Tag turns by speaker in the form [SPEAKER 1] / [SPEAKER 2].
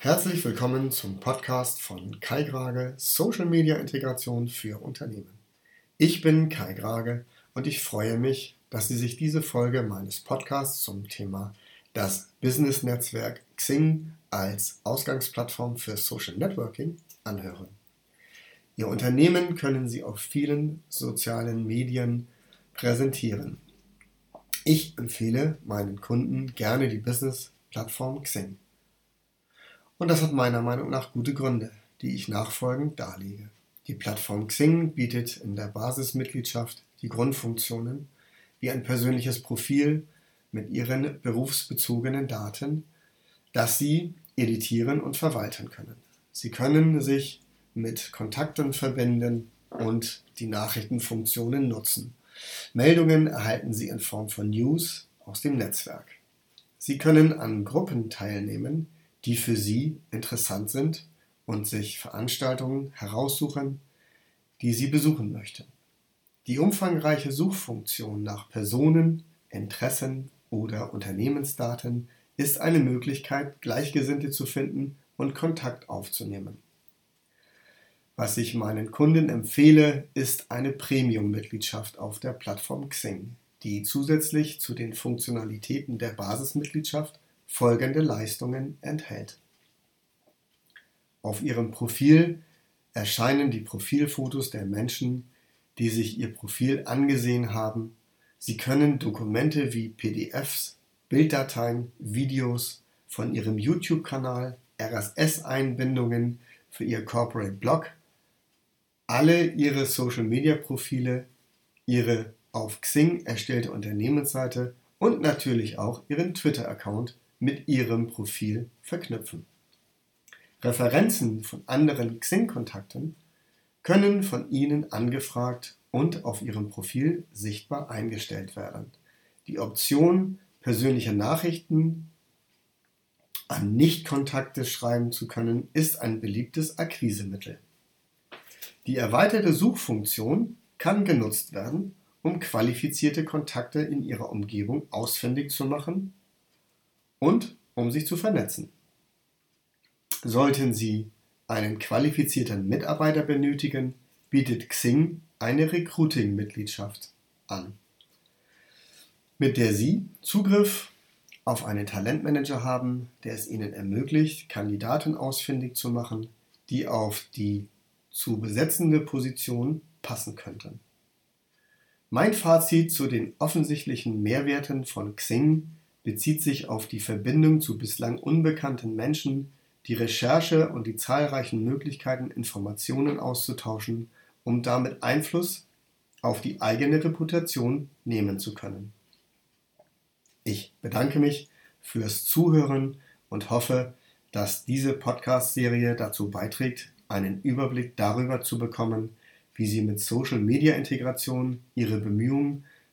[SPEAKER 1] Herzlich willkommen zum Podcast von Kai Grage Social Media Integration für Unternehmen. Ich bin Kai Grage und ich freue mich, dass Sie sich diese Folge meines Podcasts zum Thema das Business Netzwerk Xing als Ausgangsplattform für Social Networking anhören. Ihr Unternehmen können Sie auf vielen sozialen Medien präsentieren. Ich empfehle meinen Kunden gerne die Business-Plattform Xing. Und das hat meiner Meinung nach gute Gründe, die ich nachfolgend darlege. Die Plattform Xing bietet in der Basismitgliedschaft die Grundfunktionen wie ein persönliches Profil mit ihren berufsbezogenen Daten, das Sie editieren und verwalten können. Sie können sich mit Kontakten verbinden und die Nachrichtenfunktionen nutzen. Meldungen erhalten Sie in Form von News aus dem Netzwerk. Sie können an Gruppen teilnehmen, die für Sie interessant sind und sich Veranstaltungen heraussuchen, die Sie besuchen möchten. Die umfangreiche Suchfunktion nach Personen, Interessen oder Unternehmensdaten ist eine Möglichkeit, Gleichgesinnte zu finden und Kontakt aufzunehmen. Was ich meinen Kunden empfehle, ist eine Premium-Mitgliedschaft auf der Plattform Xing, die zusätzlich zu den Funktionalitäten der Basismitgliedschaft folgende Leistungen enthält. Auf Ihrem Profil erscheinen die Profilfotos der Menschen, die sich Ihr Profil angesehen haben. Sie können Dokumente wie PDFs, Bilddateien, Videos von Ihrem YouTube-Kanal, RSS-Einbindungen für Ihr Corporate Blog alle ihre Social-Media-Profile, ihre auf Xing erstellte Unternehmensseite und natürlich auch ihren Twitter-Account mit ihrem Profil verknüpfen. Referenzen von anderen Xing-Kontakten können von Ihnen angefragt und auf Ihrem Profil sichtbar eingestellt werden. Die Option, persönliche Nachrichten an Nichtkontakte schreiben zu können, ist ein beliebtes Akquisemittel. Die erweiterte Suchfunktion kann genutzt werden, um qualifizierte Kontakte in Ihrer Umgebung ausfindig zu machen und um sich zu vernetzen. Sollten Sie einen qualifizierten Mitarbeiter benötigen, bietet Xing eine Recruiting-Mitgliedschaft an, mit der Sie Zugriff auf einen Talentmanager haben, der es Ihnen ermöglicht, Kandidaten ausfindig zu machen, die auf die zu besetzende Positionen passen könnten. Mein Fazit zu den offensichtlichen Mehrwerten von Xing bezieht sich auf die Verbindung zu bislang unbekannten Menschen, die Recherche und die zahlreichen Möglichkeiten, Informationen auszutauschen, um damit Einfluss auf die eigene Reputation nehmen zu können. Ich bedanke mich fürs Zuhören und hoffe, dass diese Podcast-Serie dazu beiträgt, einen Überblick darüber zu bekommen, wie Sie mit Social-Media-Integration Ihre Bemühungen